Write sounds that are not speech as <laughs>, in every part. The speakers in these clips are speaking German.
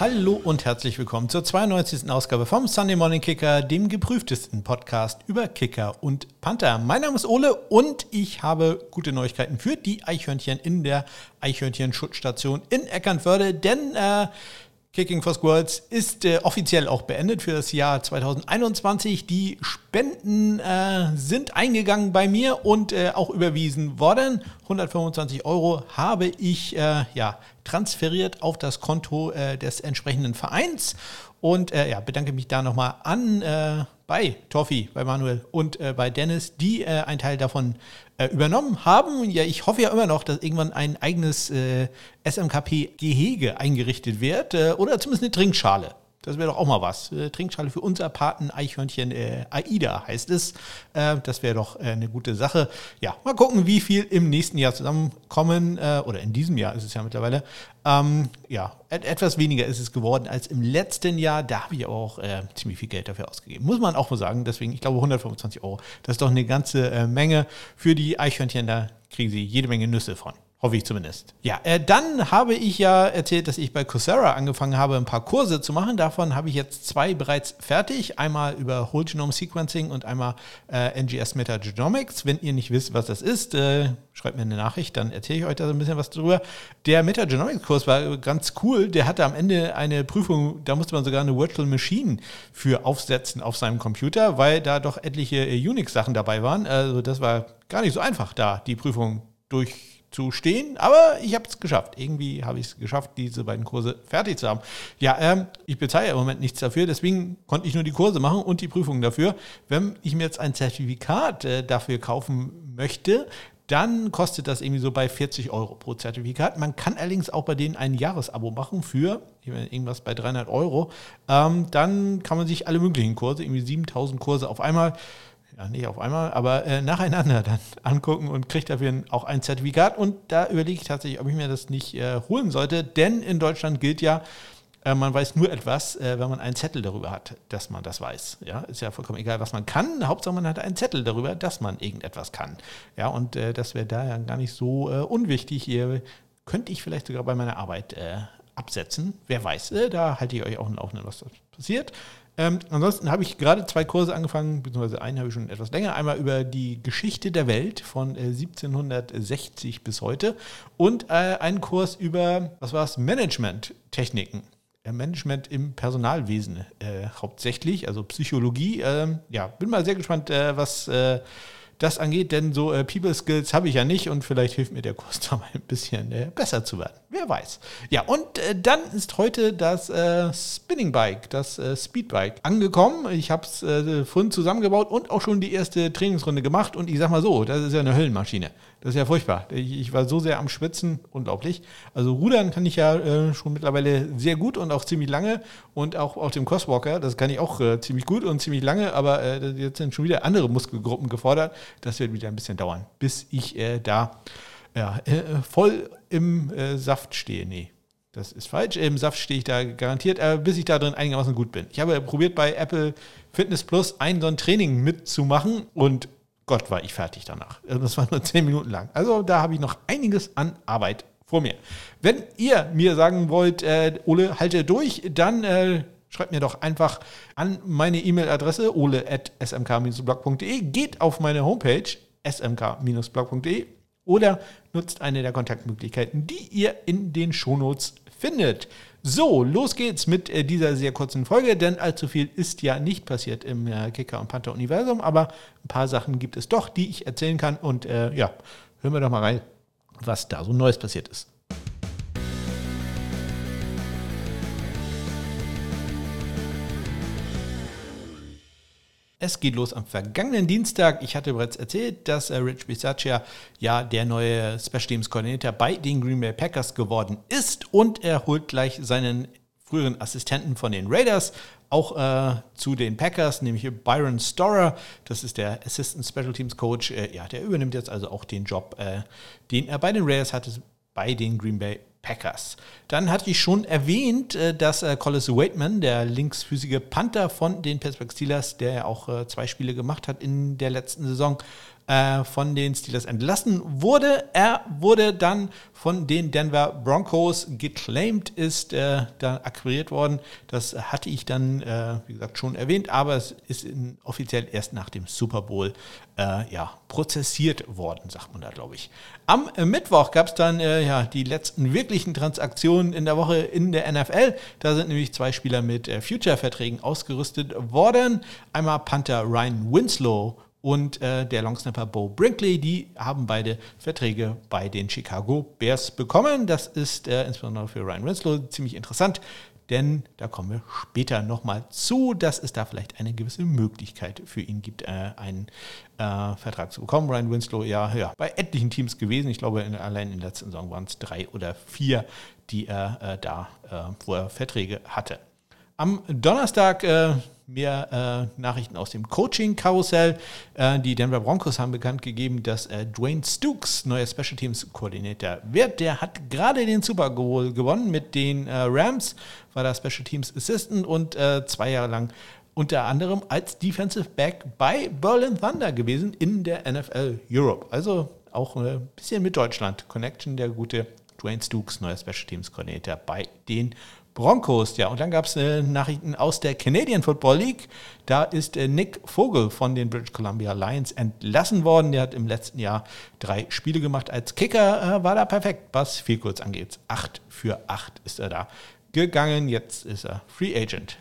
Hallo und herzlich willkommen zur 92. Ausgabe vom Sunday Morning Kicker, dem geprüftesten Podcast über Kicker und Panther. Mein Name ist Ole und ich habe gute Neuigkeiten für die Eichhörnchen in der Eichhörnchen-Schutzstation in Eckernförde, denn äh, Kicking for Squirrels ist äh, offiziell auch beendet für das Jahr 2021. Die Spenden äh, sind eingegangen bei mir und äh, auch überwiesen worden. 125 Euro habe ich äh, ja, transferiert auf das Konto äh, des entsprechenden Vereins und äh, ja, bedanke mich da nochmal an bei Toffi, bei Manuel und äh, bei Dennis, die äh, einen Teil davon äh, übernommen haben. Ja, ich hoffe ja immer noch, dass irgendwann ein eigenes äh, SMKP-Gehege eingerichtet wird äh, oder zumindest eine Trinkschale. Das wäre doch auch mal was. Äh, Trinkschale für unser Paten Eichhörnchen äh, AIDA heißt es. Äh, das wäre doch äh, eine gute Sache. Ja, mal gucken, wie viel im nächsten Jahr zusammenkommen. Äh, oder in diesem Jahr ist es ja mittlerweile. Ähm, ja, et etwas weniger ist es geworden als im letzten Jahr. Da habe ich aber auch äh, ziemlich viel Geld dafür ausgegeben. Muss man auch mal sagen. Deswegen, ich glaube, 125 Euro. Das ist doch eine ganze Menge für die Eichhörnchen. Da kriegen sie jede Menge Nüsse von. Hoffe ich zumindest. Ja, äh, dann habe ich ja erzählt, dass ich bei Coursera angefangen habe, ein paar Kurse zu machen. Davon habe ich jetzt zwei bereits fertig. Einmal über Whole Genome Sequencing und einmal äh, NGS Metagenomics. Wenn ihr nicht wisst, was das ist, äh, schreibt mir eine Nachricht, dann erzähle ich euch da so ein bisschen was drüber. Der Metagenomics-Kurs war ganz cool. Der hatte am Ende eine Prüfung, da musste man sogar eine Virtual Machine für aufsetzen auf seinem Computer, weil da doch etliche äh, Unix-Sachen dabei waren. Also das war gar nicht so einfach, da die Prüfung durch zu stehen, aber ich habe es geschafft. Irgendwie habe ich es geschafft, diese beiden Kurse fertig zu haben. Ja, ähm, ich bezahle im Moment nichts dafür, deswegen konnte ich nur die Kurse machen und die Prüfungen dafür. Wenn ich mir jetzt ein Zertifikat äh, dafür kaufen möchte, dann kostet das irgendwie so bei 40 Euro pro Zertifikat. Man kann allerdings auch bei denen ein Jahresabo machen für irgendwas bei 300 Euro. Ähm, dann kann man sich alle möglichen Kurse, irgendwie 7000 Kurse auf einmal ja, nicht auf einmal, aber äh, nacheinander dann <laughs> angucken und kriegt dafür auch ein Zertifikat. Und da überlege ich tatsächlich, ob ich mir das nicht äh, holen sollte, denn in Deutschland gilt ja, äh, man weiß nur etwas, äh, wenn man einen Zettel darüber hat, dass man das weiß. Ja, ist ja vollkommen egal, was man kann. Hauptsache, man hat einen Zettel darüber, dass man irgendetwas kann. Ja, und äh, das wäre da ja gar nicht so äh, unwichtig. Hier könnte ich vielleicht sogar bei meiner Arbeit absetzen. Wer weiß, da halte ich euch auch auf, was da passiert. Ähm, ansonsten habe ich gerade zwei Kurse angefangen, beziehungsweise einen habe ich schon etwas länger. Einmal über die Geschichte der Welt von äh, 1760 bis heute und äh, einen Kurs über, was war es, Management-Techniken. Management im Personalwesen äh, hauptsächlich, also Psychologie. Ähm, ja, bin mal sehr gespannt, äh, was äh, das angeht, denn so äh, People Skills habe ich ja nicht und vielleicht hilft mir der Kurs <laughs> da mal ein bisschen äh, besser zu werden. Wer weiß. Ja, und äh, dann ist heute das äh, Spinning Bike, das äh, Speedbike angekommen. Ich habe es äh, vorhin zusammengebaut und auch schon die erste Trainingsrunde gemacht und ich sag mal so, das ist ja eine Höllenmaschine. Das ist ja furchtbar. Ich, ich war so sehr am Schwitzen, unglaublich. Also rudern kann ich ja schon mittlerweile sehr gut und auch ziemlich lange und auch auf dem Crosswalker, das kann ich auch ziemlich gut und ziemlich lange, aber jetzt sind schon wieder andere Muskelgruppen gefordert. Das wird wieder ein bisschen dauern, bis ich äh, da ja, äh, voll im äh, Saft stehe. Nee, das ist falsch. Im Saft stehe ich da garantiert, äh, bis ich da drin einigermaßen gut bin. Ich habe probiert bei Apple Fitness Plus ein so ein Training mitzumachen und Gott, war ich fertig danach. Also das war nur zehn Minuten lang. Also da habe ich noch einiges an Arbeit vor mir. Wenn ihr mir sagen wollt, äh, Ole, halte durch, dann äh, schreibt mir doch einfach an meine E-Mail-Adresse ole.smk-blog.de, geht auf meine Homepage smk-blog.de oder nutzt eine der Kontaktmöglichkeiten, die ihr in den Shownotes findet. So, los geht's mit äh, dieser sehr kurzen Folge, denn allzu viel ist ja nicht passiert im äh, Kicker- und Panther-Universum, aber ein paar Sachen gibt es doch, die ich erzählen kann. Und äh, ja, hören wir doch mal rein, was da so Neues passiert ist. Es geht los am vergangenen Dienstag. Ich hatte bereits erzählt, dass äh, Rich Bisaccia ja der neue Special Teams Koordinator bei den Green Bay Packers geworden ist und er holt gleich seinen früheren Assistenten von den Raiders auch äh, zu den Packers, nämlich Byron Storer. Das ist der Assistant Special Teams Coach. Äh, ja, der übernimmt jetzt also auch den Job, äh, den er bei den Raiders hatte, bei den Green Bay Packers. Dann hatte ich schon erwähnt, äh, dass äh, Collis Waitman, der linksfüßige Panther von den Pittsburgh Steelers, der ja auch äh, zwei Spiele gemacht hat in der letzten Saison, äh, von den Steelers entlassen wurde. Er wurde dann von den Denver Broncos geclaimed, ist äh, dann akquiriert worden. Das hatte ich dann, äh, wie gesagt, schon erwähnt, aber es ist in, offiziell erst nach dem Super Bowl äh, ja, prozessiert worden, sagt man da, glaube ich. Am Mittwoch gab es dann äh, ja, die letzten wirklichen Transaktionen in der Woche in der NFL. Da sind nämlich zwei Spieler mit äh, Future-Verträgen ausgerüstet worden. Einmal Panther Ryan Winslow und äh, der Longsnapper Bo Brinkley, die haben beide Verträge bei den Chicago Bears bekommen. Das ist äh, insbesondere für Ryan Winslow ziemlich interessant, denn da kommen wir später nochmal zu, dass es da vielleicht eine gewisse Möglichkeit für ihn gibt, äh, einen äh, Vertrag zu bekommen. Ryan Winslow, ja, ja, bei etlichen Teams gewesen. Ich glaube, in, allein in der letzten Saison waren es drei oder vier, die er äh, da, äh, wo er Verträge hatte. Am Donnerstag äh, mehr äh, Nachrichten aus dem Coaching-Karussell. Äh, die Denver Broncos haben bekannt gegeben, dass äh, Dwayne Stooks neuer Special Teams-Koordinator wird. Der hat gerade den Super Bowl gewonnen mit den äh, Rams, war da Special Teams Assistant und äh, zwei Jahre lang unter anderem als Defensive Back bei Berlin Thunder gewesen in der NFL Europe. Also auch ein bisschen mit Deutschland Connection, der gute Dwayne Stooks, neuer Special Teams Koordinator bei den Broncos, ja. Und dann gab es äh, Nachrichten aus der Canadian Football League. Da ist äh, Nick Vogel von den British Columbia Lions entlassen worden. Der hat im letzten Jahr drei Spiele gemacht. Als Kicker äh, war da perfekt, was viel kurz angeht. Acht für acht ist er da gegangen. Jetzt ist er Free Agent.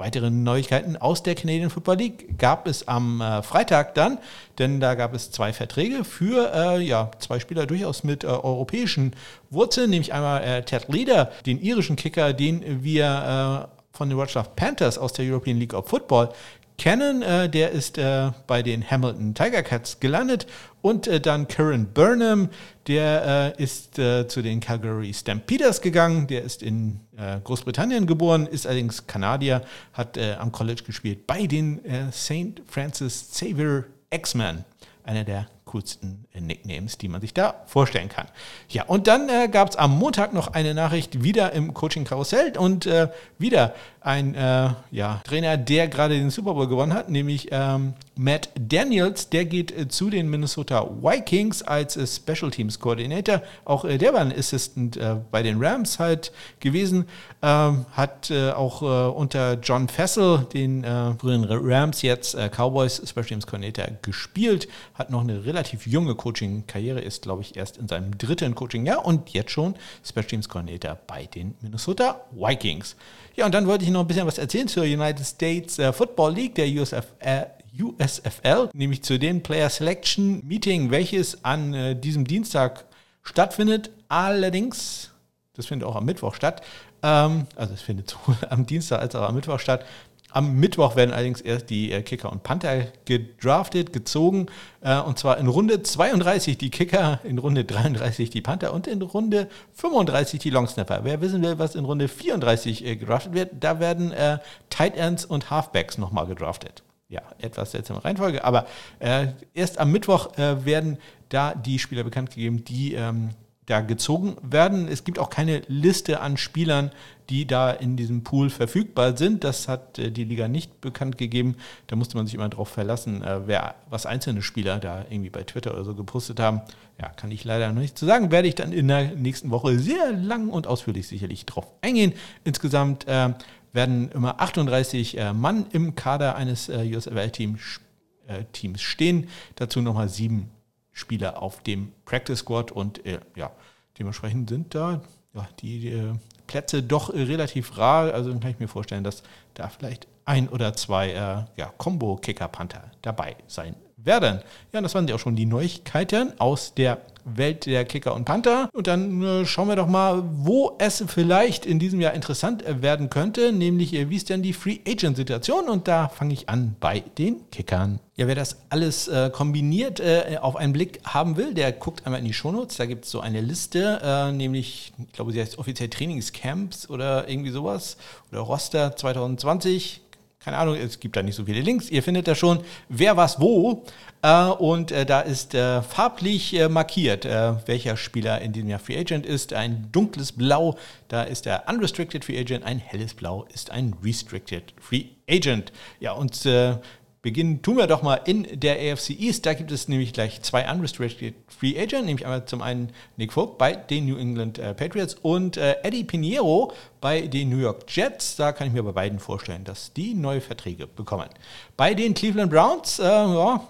Weitere Neuigkeiten aus der Canadian Football League gab es am äh, Freitag dann, denn da gab es zwei Verträge für äh, ja, zwei Spieler durchaus mit äh, europäischen Wurzeln, nämlich einmal äh, Ted Leader, den irischen Kicker, den wir äh, von den Wroclaw Panthers aus der European League of Football kennen. Äh, der ist bei den Hamilton Tiger Cats gelandet. Und äh, dann Karen Burnham, der äh, ist äh, zu den Calgary Stampeders gegangen. Der ist in äh, Großbritannien geboren, ist allerdings Kanadier, hat am College gespielt bei den St. Francis Xavier X-Men, einer der coolsten äh, Nicknames, die man sich da vorstellen kann. Ja, und dann äh, gab es am Montag noch eine Nachricht wieder im Coaching-Karussell und äh, wieder ein äh, ja, Trainer, der gerade den Super Bowl gewonnen hat, nämlich ähm, Matt Daniels, der geht äh, zu den Minnesota Vikings als äh, Special Teams Coordinator. Auch der war ein Assistant bei den Rams halt gewesen, ähm, hat auch unter John Fessel, den früheren Rams, jetzt Cowboys Special Teams Coordinator gespielt, hat noch eine relativ relativ junge Coaching-Karriere, ist, glaube ich, erst in seinem dritten Coaching-Jahr und jetzt schon Special Teams Coordinator bei den Minnesota Vikings. Ja, und dann wollte ich noch ein bisschen was erzählen zur United States äh, Football League, der USF, äh, USFL, nämlich zu dem Player Selection Meeting, welches an äh, diesem Dienstag stattfindet. Allerdings, das findet auch am Mittwoch statt, ähm, also es findet sowohl am Dienstag als auch am Mittwoch statt. Am Mittwoch werden allerdings erst die äh, Kicker und Panther gedraftet, gezogen. Äh, und zwar in Runde 32 die Kicker, in Runde 33 die Panther und in Runde 35 die Longsnapper. Wer wissen will, was in Runde 34 äh, gedraftet wird, da werden äh, Tight Ends und Halfbacks nochmal gedraftet. Ja, etwas seltsame Reihenfolge, aber äh, erst am Mittwoch äh, werden da die Spieler bekannt gegeben, die ähm, da gezogen werden. Es gibt auch keine Liste an Spielern, die da in diesem Pool verfügbar sind. Das hat äh, die Liga nicht bekannt gegeben. Da musste man sich immer darauf verlassen, äh, wer, was einzelne Spieler da irgendwie bei Twitter oder so gepostet haben. Ja, kann ich leider noch nicht zu sagen. Werde ich dann in der nächsten Woche sehr lang und ausführlich sicherlich drauf eingehen. Insgesamt äh, werden immer 38 äh, Mann im Kader eines äh, USFL-Teams äh, stehen. Dazu nochmal sieben Spieler auf dem Practice Squad und äh, ja, dementsprechend sind da ja, die, die Plätze doch äh, relativ rar. Also kann ich mir vorstellen, dass da vielleicht ein oder zwei äh, ja, Combo-Kicker-Panther dabei sein werden. Ja, das waren ja auch schon die Neuigkeiten aus der Welt der Kicker und Panther. Und dann äh, schauen wir doch mal, wo es vielleicht in diesem Jahr interessant werden könnte, nämlich äh, wie ist denn die Free Agent Situation? Und da fange ich an bei den Kickern. Ja, wer das alles äh, kombiniert äh, auf einen Blick haben will, der guckt einmal in die Shownotes. Da gibt es so eine Liste, äh, nämlich, ich glaube, sie heißt offiziell Trainingscamps oder irgendwie sowas. Oder Roster 2020 keine Ahnung, es gibt da nicht so viele Links. Ihr findet da schon, wer was wo. Äh, und äh, da ist äh, farblich äh, markiert, äh, welcher Spieler in diesem Jahr Free Agent ist. Ein dunkles Blau, da ist der Unrestricted Free Agent. Ein helles Blau ist ein Restricted Free Agent. Ja, und äh, Beginnen tun wir doch mal in der AFC East. Da gibt es nämlich gleich zwei unrestricted Free Agent, nämlich einmal zum einen Nick Folk bei den New England äh, Patriots und äh, Eddie Pinheiro bei den New York Jets. Da kann ich mir bei beiden vorstellen, dass die neue Verträge bekommen. Bei den Cleveland Browns, äh, ja,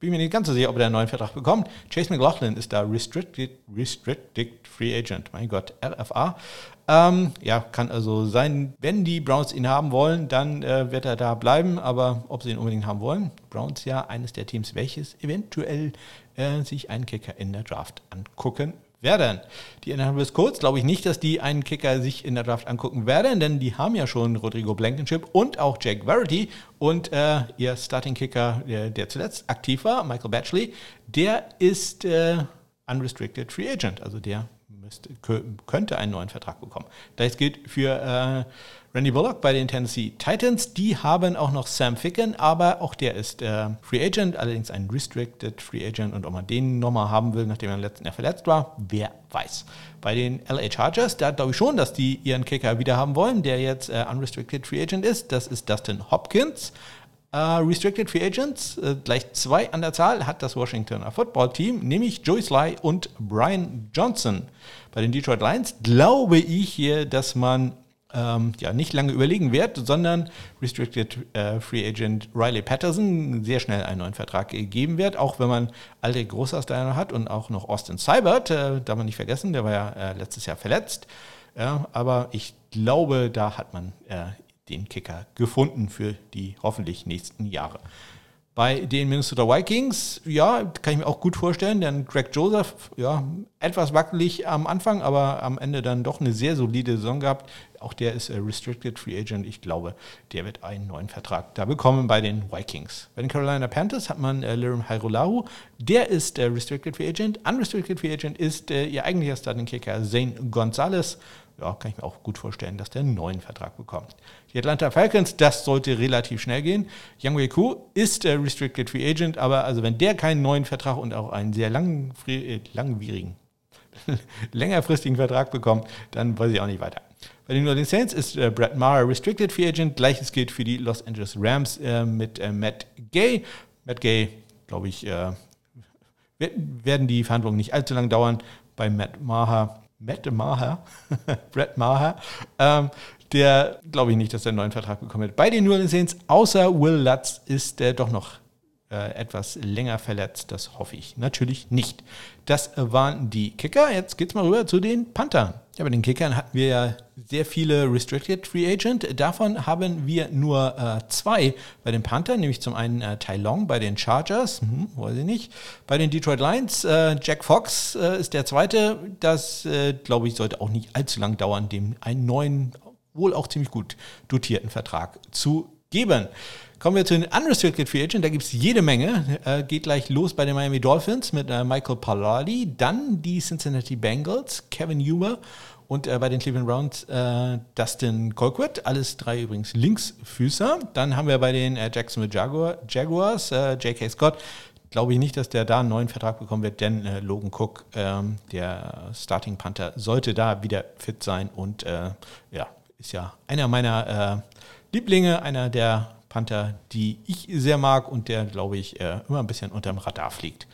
bin mir nicht ganz so sicher, ob er einen neuen Vertrag bekommt. Chase McLaughlin ist da Restricted, Restricted Free Agent. Mein Gott, RFA. Ähm, ja, kann also sein, wenn die Browns ihn haben wollen, dann äh, wird er da bleiben. Aber ob sie ihn unbedingt haben wollen, Browns ja eines der Teams, welches eventuell äh, sich einen Kicker in der Draft angucken werden. Die Indianapolis Colts glaube ich nicht, dass die einen Kicker sich in der Draft angucken werden, denn die haben ja schon Rodrigo Blankenship und auch Jake Verity und äh, ihr Starting Kicker, der, der, zuletzt aktiv war, Michael Batchley, der ist äh, unrestricted Free Agent, also der müsste, könnte einen neuen Vertrag bekommen. Das gilt für äh, Randy Bullock bei den Tennessee Titans. Die haben auch noch Sam Ficken, aber auch der ist äh, Free Agent, allerdings ein Restricted Free Agent. Und ob man den nochmal haben will, nachdem er im letzten Jahr verletzt war, wer weiß. Bei den LA Chargers, da glaube ich schon, dass die ihren Kicker wieder haben wollen, der jetzt äh, Unrestricted Free Agent ist. Das ist Dustin Hopkins. Uh, Restricted Free Agents, uh, gleich zwei an der Zahl, hat das Washington Football Team, nämlich Joey Sly und Brian Johnson. Bei den Detroit Lions glaube ich hier, dass man ähm, ja, nicht lange überlegen wird, sondern Restricted äh, Free Agent Riley Patterson sehr schnell einen neuen Vertrag geben wird, auch wenn man alte Großaussteiner hat und auch noch Austin Seibert, äh, darf man nicht vergessen, der war ja äh, letztes Jahr verletzt. Ja, aber ich glaube, da hat man äh, den Kicker gefunden für die hoffentlich nächsten Jahre. Bei den Minnesota Vikings, ja, kann ich mir auch gut vorstellen, denn Greg Joseph, ja, etwas wackelig am Anfang, aber am Ende dann doch eine sehr solide Saison gehabt. Auch der ist Restricted Free Agent. Ich glaube, der wird einen neuen Vertrag da bekommen bei den Vikings. Bei den Carolina Panthers hat man äh, Lirim Hairolahu. Der ist äh, Restricted Free Agent. Unrestricted Free Agent ist äh, ihr eigentlicher Starting Kicker Zane Gonzalez ja, kann ich mir auch gut vorstellen, dass der einen neuen Vertrag bekommt. Die Atlanta Falcons, das sollte relativ schnell gehen. Yang Wei Ku ist der Restricted Free Agent, aber also wenn der keinen neuen Vertrag und auch einen sehr äh, langwierigen, <laughs> längerfristigen Vertrag bekommt, dann weiß ich auch nicht weiter. Bei den New Orleans Saints ist äh, Brett Maher Restricted Free Agent. Gleiches gilt für die Los Angeles Rams äh, mit äh, Matt Gay. Matt Gay, glaube ich, äh, werden die Verhandlungen nicht allzu lang dauern. Bei Matt Maher Matt Maher, <laughs> Brett Maher, ähm, der glaube ich nicht, dass er einen neuen Vertrag bekommen wird. Bei den New Orleans Saints, außer Will Lutz, ist der doch noch äh, etwas länger verletzt. Das hoffe ich natürlich nicht. Das waren die Kicker. Jetzt geht's mal rüber zu den Panthern. Ja, bei den Kickern hatten wir ja sehr viele Restricted Free Agent. Davon haben wir nur äh, zwei bei den Panthern, nämlich zum einen äh, Tai Long bei den Chargers, hm, weiß ich nicht. Bei den Detroit Lions, äh, Jack Fox äh, ist der zweite. Das, äh, glaube ich, sollte auch nicht allzu lang dauern, dem einen neuen, wohl auch ziemlich gut dotierten Vertrag zu geben. Kommen wir zu den Unrestricted Free Agent. Da gibt es jede Menge. Äh, geht gleich los bei den Miami Dolphins mit äh, Michael Pallardi. Dann die Cincinnati Bengals, Kevin Huber. Und äh, bei den Cleveland Browns äh, Dustin Colquitt. Alles drei übrigens Linksfüßer. Dann haben wir bei den äh, Jacksonville Jaguar, Jaguars äh, J.K. Scott. Glaube ich nicht, dass der da einen neuen Vertrag bekommen wird, denn Logan Cook, ähm, der Starting Panther, sollte da wieder fit sein und ja, ist ja einer meiner Lieblinge, einer der Panther, die ich sehr mag und der, glaube ich, äh, immer ein bisschen unterm Radar fliegt.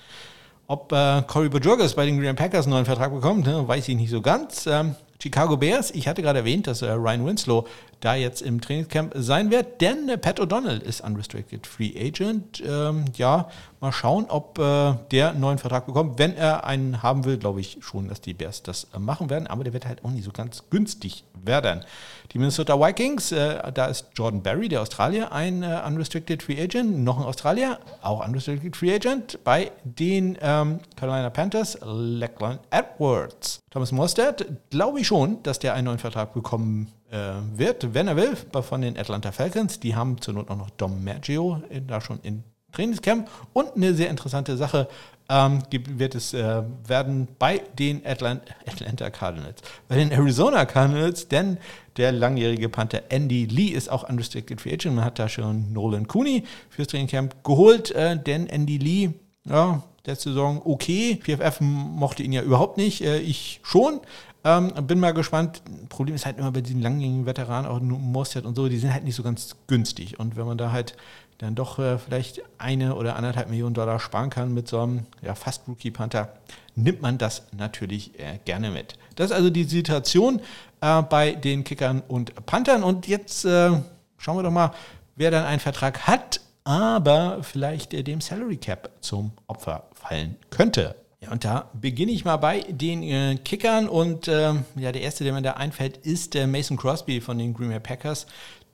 Ob äh, Corey Bojorges bei den Green Packers einen neuen Vertrag bekommt, ne, weiß ich nicht so ganz. Ähm, Chicago Bears, ich hatte gerade erwähnt, dass äh, Ryan Winslow da jetzt im Trainingscamp sein wird, denn äh, Pat O'Donnell ist Unrestricted Free Agent. Ähm, ja, mal schauen, ob äh, der einen neuen Vertrag bekommt. Wenn er einen haben will, glaube ich schon, dass die Bears das äh, machen werden, aber der wird halt auch nicht so ganz günstig werden. Die Minnesota Vikings, äh, da ist Jordan Berry, der Australier, ein äh, Unrestricted Free Agent, noch ein Australier, auch Unrestricted Free Agent. Bei den ähm, Carolina Panthers, Lachlan Edwards. Thomas Mostert, glaube ich schon, dass der einen neuen Vertrag bekommen äh, wird, wenn er will, von den Atlanta Falcons. Die haben zur Not auch noch Dom Maggio da schon in Trainingscamp. Und eine sehr interessante Sache ähm, wird es äh, werden bei den Atlant Atlanta Cardinals, bei den Arizona Cardinals, denn der langjährige Panther Andy Lee ist auch unrestricted free agent. Man hat da schon Nolan Cooney fürs Trainingcamp geholt, äh, denn Andy Lee, ja, letzte Saison okay. PFF mochte ihn ja überhaupt nicht, äh, ich schon. Ähm, bin mal gespannt. Problem ist halt immer bei diesen langjährigen Veteranen, auch Mostert und so, die sind halt nicht so ganz günstig. Und wenn man da halt dann doch äh, vielleicht eine oder anderthalb Millionen Dollar sparen kann mit so einem ja, fast Rookie-Panther, nimmt man das natürlich äh, gerne mit. Das ist also die Situation äh, bei den Kickern und Panthern. Und jetzt äh, schauen wir doch mal, wer dann einen Vertrag hat, aber vielleicht äh, dem Salary Cap zum Opfer fallen könnte. Ja, und da beginne ich mal bei den äh, Kickern und äh, ja, der erste, der mir da einfällt, ist der Mason Crosby von den Green Bay Packers.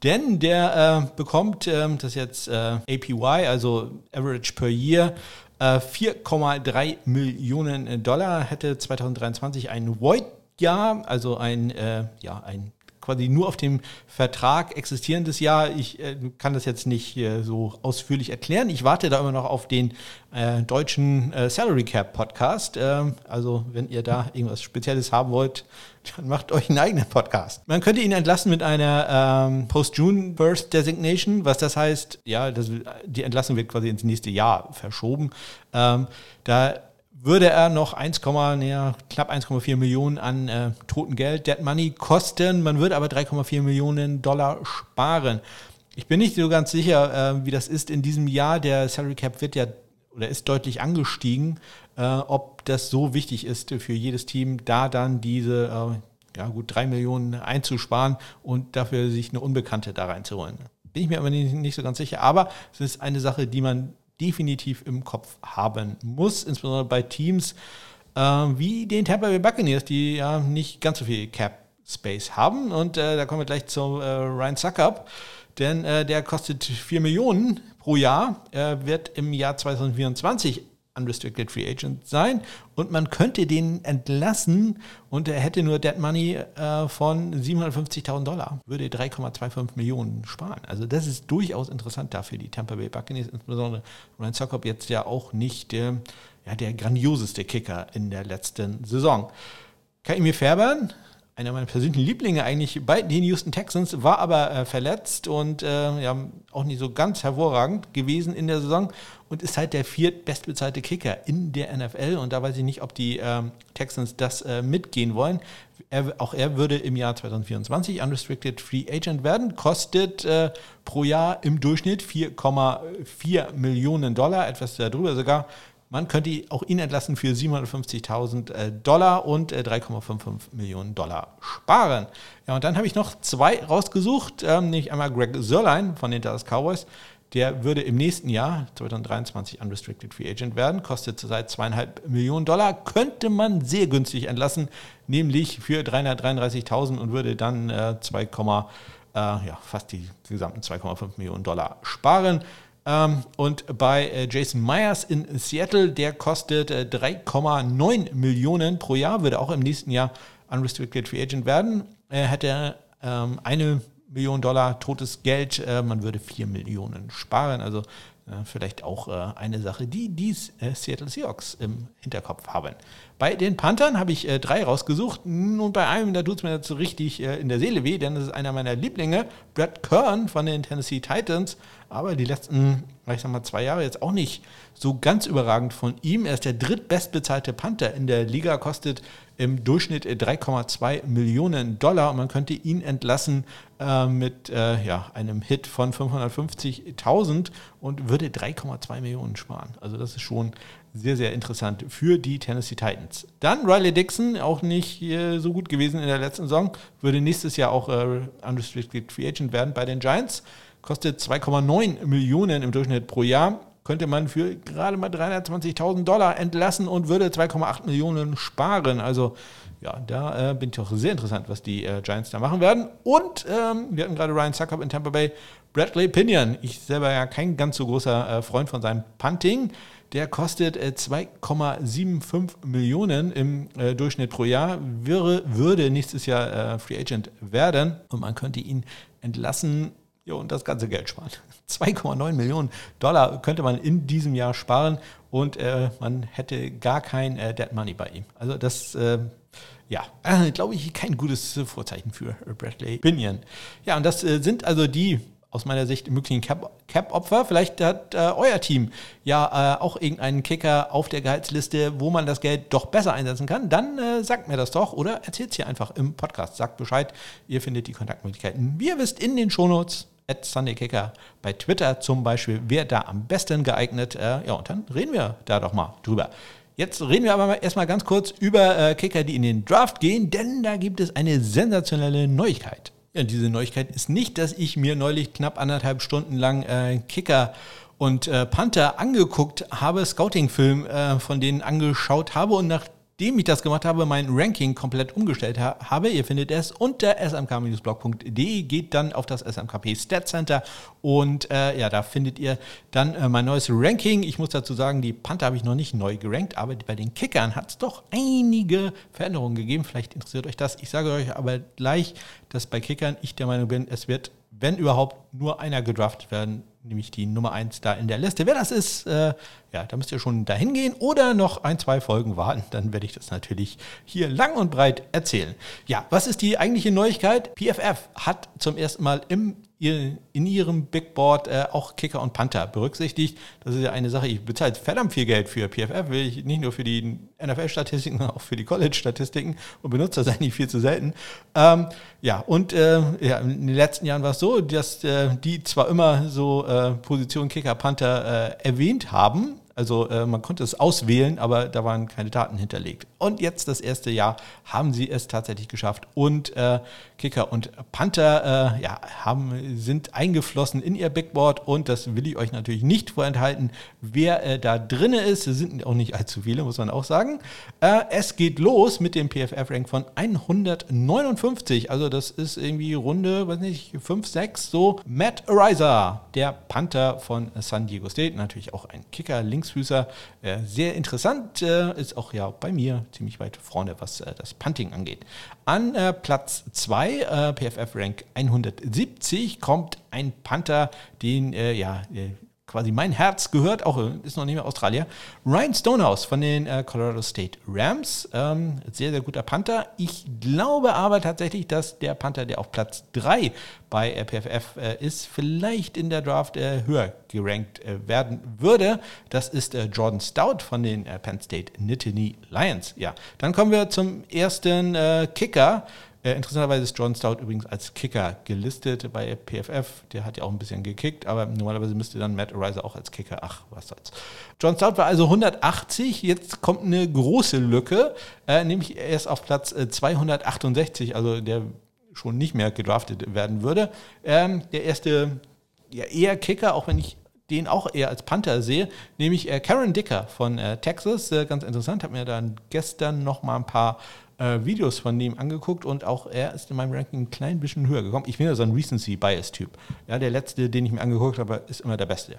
Denn der äh, bekommt, ähm, das jetzt äh, APY, also Average per Year, 4,3 äh, Millionen Dollar, hätte 2023 ein Void-Jahr, also ein, äh, ja, ein quasi nur auf dem Vertrag existierendes Jahr. Ich äh, kann das jetzt nicht äh, so ausführlich erklären. Ich warte da immer noch auf den äh, deutschen äh, Salary Cap Podcast. Ähm, also wenn ihr da irgendwas Spezielles haben wollt, <laughs> dann macht euch einen eigenen Podcast. Man könnte ihn entlassen mit einer ähm, Post-June Burst Designation, was das heißt, ja, das, die Entlassung wird quasi ins nächste Jahr verschoben. Ähm, da würde er noch 1, näher, knapp 1,4 Millionen an äh, Totengeld, Dead Money kosten. Man würde aber 3,4 Millionen Dollar sparen. Ich bin nicht so ganz sicher, äh, wie das ist in diesem Jahr. Der Salary Cap wird ja oder ist deutlich angestiegen. Äh, ob das so wichtig ist für jedes Team, da dann diese äh, ja, gut 3 Millionen einzusparen und dafür sich eine Unbekannte da reinzuholen. Bin ich mir aber nicht, nicht so ganz sicher. Aber es ist eine Sache, die man definitiv im Kopf haben muss, insbesondere bei Teams äh, wie den Tampa Bay Buccaneers, die ja nicht ganz so viel Cap Space haben. Und äh, da kommen wir gleich zu äh, Ryan Suckup, denn äh, der kostet 4 Millionen pro Jahr, wird im Jahr 2024 Unrestricted Free Agent sein und man könnte den entlassen und er hätte nur Dead Money äh, von 750.000 Dollar, würde 3,25 Millionen sparen. Also das ist durchaus interessant dafür, die Tampa Bay Buccaneers, insbesondere Ryan Sokop jetzt ja auch nicht äh, ja, der grandioseste Kicker in der letzten Saison. Kaimir Fairbairn einer meiner persönlichen Lieblinge eigentlich bei den Houston Texans, war aber äh, verletzt und äh, ja, auch nicht so ganz hervorragend gewesen in der Saison und ist halt der viertbestbezahlte Kicker in der NFL. Und da weiß ich nicht, ob die äh, Texans das äh, mitgehen wollen. Er, auch er würde im Jahr 2024 Unrestricted Free Agent werden, kostet äh, pro Jahr im Durchschnitt 4,4 Millionen Dollar, etwas darüber sogar. Man könnte auch ihn entlassen für 750.000 äh, Dollar und 3,55 äh, Millionen Dollar sparen. Ja, und dann habe ich noch zwei rausgesucht, ähm, nämlich einmal Greg Sörlein von den Dallas Cowboys. Der würde im nächsten Jahr, 2023, Unrestricted Free Agent werden, kostet zurzeit zweieinhalb Millionen Dollar, könnte man sehr günstig entlassen, nämlich für 333.000 und würde dann äh, 2, äh, ja, fast die gesamten 2,5 Millionen Dollar sparen. Ähm, und bei äh, Jason Myers in Seattle, der kostet 3,9 äh, Millionen pro Jahr, würde auch im nächsten Jahr Unrestricted Free Agent werden. Er hätte ähm, eine Million Dollar totes Geld, äh, man würde 4 Millionen sparen. Also vielleicht auch eine Sache, die die Seattle Seahawks im Hinterkopf haben. Bei den Panthern habe ich drei rausgesucht und bei einem, da tut es mir jetzt so richtig in der Seele weh, denn das ist einer meiner Lieblinge, Brad Kern von den Tennessee Titans aber die letzten, ich sag mal, zwei Jahre jetzt auch nicht so ganz überragend von ihm. Er ist der drittbestbezahlte Panther in der Liga, kostet im Durchschnitt 3,2 Millionen Dollar und man könnte ihn entlassen äh, mit äh, ja, einem Hit von 550.000 und würde 3,2 Millionen sparen. Also das ist schon sehr, sehr interessant für die Tennessee Titans. Dann Riley Dixon, auch nicht äh, so gut gewesen in der letzten Saison, würde nächstes Jahr auch äh, Unrestricted Free Agent werden bei den Giants kostet 2,9 Millionen im Durchschnitt pro Jahr, könnte man für gerade mal 320.000 Dollar entlassen und würde 2,8 Millionen sparen. Also ja, da äh, bin ich auch sehr interessant, was die äh, Giants da machen werden. Und ähm, wir hatten gerade Ryan Suckup in Tampa Bay, Bradley Pinion. Ich selber ja kein ganz so großer äh, Freund von seinem Punting. Der kostet 2,75 äh, Millionen im äh, Durchschnitt pro Jahr, wäre, würde nächstes Jahr äh, Free Agent werden und man könnte ihn entlassen Jo, und das ganze Geld sparen. <laughs> 2,9 Millionen Dollar könnte man in diesem Jahr sparen und äh, man hätte gar kein äh, Dead Money bei ihm. Also das, äh, ja, äh, glaube ich, kein gutes Vorzeichen für Bradley Binion. Ja, und das äh, sind also die aus meiner Sicht möglichen Cap-Opfer. Cap Vielleicht hat äh, euer Team ja äh, auch irgendeinen Kicker auf der Gehaltsliste, wo man das Geld doch besser einsetzen kann. Dann äh, sagt mir das doch oder erzählt es hier einfach im Podcast. Sagt Bescheid. Ihr findet die Kontaktmöglichkeiten, wie ihr wisst, in den Shownotes SundayKicker bei Twitter zum Beispiel, wäre da am besten geeignet. Äh, ja, und dann reden wir da doch mal drüber. Jetzt reden wir aber erstmal ganz kurz über äh, Kicker, die in den Draft gehen, denn da gibt es eine sensationelle Neuigkeit. Ja, diese Neuigkeit ist nicht, dass ich mir neulich knapp anderthalb Stunden lang äh, Kicker und äh, Panther angeguckt habe, Scouting-Film äh, von denen angeschaut habe und nach nachdem ich das gemacht habe, mein Ranking komplett umgestellt ha habe. Ihr findet es unter smk-blog.de, geht dann auf das SMKP Stat Center und äh, ja, da findet ihr dann äh, mein neues Ranking. Ich muss dazu sagen, die Panther habe ich noch nicht neu gerankt, aber bei den Kickern hat es doch einige Veränderungen gegeben. Vielleicht interessiert euch das. Ich sage euch aber gleich, dass bei Kickern ich der Meinung bin, es wird, wenn überhaupt, nur einer gedraftet werden nämlich die Nummer 1 da in der Liste. Wer das ist, äh, ja, da müsst ihr schon dahin gehen oder noch ein, zwei Folgen warten. Dann werde ich das natürlich hier lang und breit erzählen. Ja, was ist die eigentliche Neuigkeit? PFF hat zum ersten Mal im in ihrem Big Board äh, auch Kicker und Panther berücksichtigt. Das ist ja eine Sache, ich bezahle verdammt viel Geld für PFF, will ich nicht nur für die NFL-Statistiken, sondern auch für die College-Statistiken und benutze das eigentlich viel zu selten. Ähm, ja, und äh, ja, in den letzten Jahren war es so, dass äh, die zwar immer so äh, Position Kicker, Panther äh, erwähnt haben, also äh, man konnte es auswählen, aber da waren keine Daten hinterlegt. Und jetzt das erste Jahr haben sie es tatsächlich geschafft. Und äh, Kicker und Panther äh, ja, haben, sind eingeflossen in ihr Big Board und das will ich euch natürlich nicht vorenthalten, wer äh, da drin ist. Es sind auch nicht allzu viele, muss man auch sagen. Äh, es geht los mit dem PFF-Rank von 159. Also das ist irgendwie Runde, weiß nicht, 5, 6, so. Matt Ariza, der Panther von San Diego State, natürlich auch ein Kicker links Linksfüßer. Äh, sehr interessant, äh, ist auch ja bei mir ziemlich weit vorne, was äh, das Punting angeht. An Platz 2, PFF Rank 170, kommt ein Panther, den ja quasi mein Herz gehört, auch ist noch nicht mehr Australier. Ryan Stonehouse von den äh, Colorado State Rams. Ähm, sehr, sehr guter Panther. Ich glaube aber tatsächlich, dass der Panther, der auf Platz 3 bei RPFF äh, ist, vielleicht in der Draft äh, höher gerankt äh, werden würde. Das ist äh, Jordan Stout von den äh, Penn State Nittany Lions. Ja, dann kommen wir zum ersten Kicker. Äh, interessanterweise ist John Stout übrigens als Kicker gelistet bei PFF. Der hat ja auch ein bisschen gekickt, aber normalerweise müsste dann Matt Ariza auch als Kicker. Ach, was soll's. John Stout war also 180. Jetzt kommt eine große Lücke, äh, nämlich erst auf Platz äh, 268, also der schon nicht mehr gedraftet werden würde. Ähm, der erste, ja, eher Kicker, auch wenn ich den auch eher als Panther sehe, nämlich äh, Karen Dicker von äh, Texas. Äh, ganz interessant, habe mir dann gestern noch mal ein paar äh, Videos von dem angeguckt und auch er ist in meinem Ranking ein klein bisschen höher gekommen. Ich bin ja so ein Recency-Bias-Typ. Ja, der letzte, den ich mir angeguckt habe, ist immer der beste.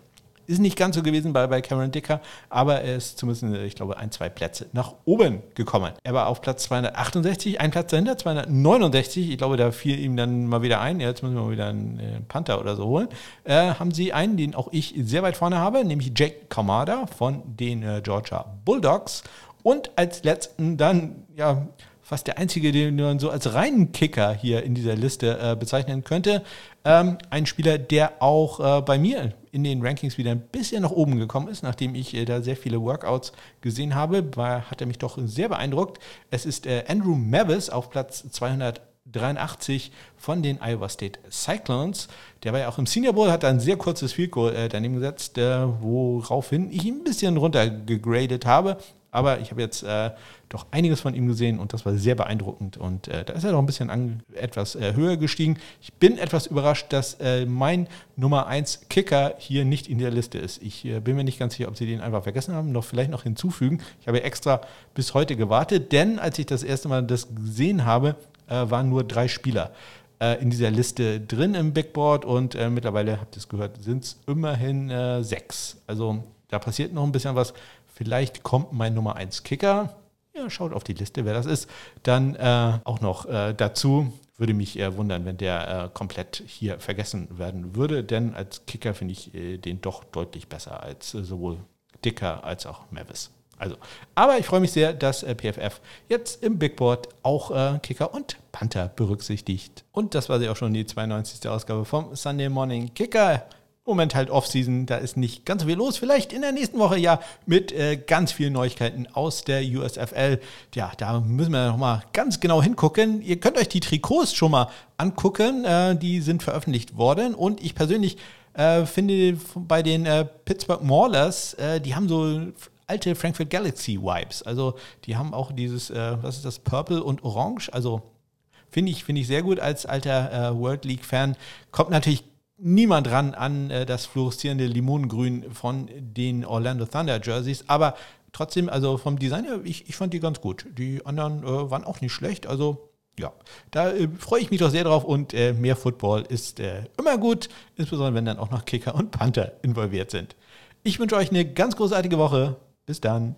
Ist nicht ganz so gewesen bei, bei Cameron Dicker, aber er ist zumindest, ich glaube, ein, zwei Plätze nach oben gekommen. Er war auf Platz 268, ein Platz dahinter, 269. Ich glaube, da fiel ihm dann mal wieder ein, jetzt müssen wir mal wieder einen äh, Panther oder so holen. Äh, haben sie einen, den auch ich sehr weit vorne habe, nämlich Jake Kamada von den äh, Georgia Bulldogs. Und als letzten dann, ja, fast der einzige, den man so als reinen Kicker hier in dieser Liste äh, bezeichnen könnte. Ähm, ein Spieler, der auch äh, bei mir in den Rankings wieder ein bisschen nach oben gekommen ist, nachdem ich äh, da sehr viele Workouts gesehen habe, war, hat er mich doch sehr beeindruckt. Es ist äh, Andrew Mavis auf Platz 283 von den Iowa State Cyclones. Der war ja auch im Senior Bowl, hat ein sehr kurzes Field Goal äh, daneben gesetzt, äh, woraufhin ich ihn ein bisschen runtergegradet habe. Aber ich habe jetzt äh, doch einiges von ihm gesehen und das war sehr beeindruckend. Und äh, da ist er doch ein bisschen an, etwas äh, höher gestiegen. Ich bin etwas überrascht, dass äh, mein Nummer 1 Kicker hier nicht in der Liste ist. Ich äh, bin mir nicht ganz sicher, ob sie den einfach vergessen haben, noch vielleicht noch hinzufügen. Ich habe extra bis heute gewartet, denn als ich das erste Mal das gesehen habe, äh, waren nur drei Spieler in dieser Liste drin im Big Board und mittlerweile, habt ihr es gehört, sind es immerhin sechs. Also da passiert noch ein bisschen was. Vielleicht kommt mein Nummer 1 Kicker. Ja, schaut auf die Liste, wer das ist. Dann äh, auch noch äh, dazu. Würde mich eher wundern, wenn der äh, komplett hier vergessen werden würde, denn als Kicker finde ich äh, den doch deutlich besser als äh, sowohl Dicker als auch Mavis. Also, aber ich freue mich sehr, dass äh, PFF jetzt im Big Board auch Kicker und Panther berücksichtigt. Und das war sie auch schon die 92. Ausgabe vom Sunday Morning Kicker. Moment halt Offseason, da ist nicht ganz so viel los. Vielleicht in der nächsten Woche ja mit äh, ganz vielen Neuigkeiten aus der USFL. Ja, da müssen wir nochmal ganz genau hingucken. Ihr könnt euch die Trikots schon mal angucken. Äh, die sind veröffentlicht worden und ich persönlich äh, finde bei den äh, Pittsburgh Maulers, äh, die haben so alte Frankfurt Galaxy Vibes. Also die haben auch dieses, äh, was ist das, Purple und Orange. Also finde ich, finde ich sehr gut als alter World League Fan. Kommt natürlich niemand ran an äh, das fluoreszierende Limonengrün von den Orlando Thunder Jerseys, aber trotzdem, also vom Design her, ich, ich fand die ganz gut. Die anderen äh, waren auch nicht schlecht, also ja, da äh, freue ich mich doch sehr drauf und äh, mehr Football ist äh, immer gut, insbesondere wenn dann auch noch Kicker und Panther involviert sind. Ich wünsche euch eine ganz großartige Woche. Bis dann.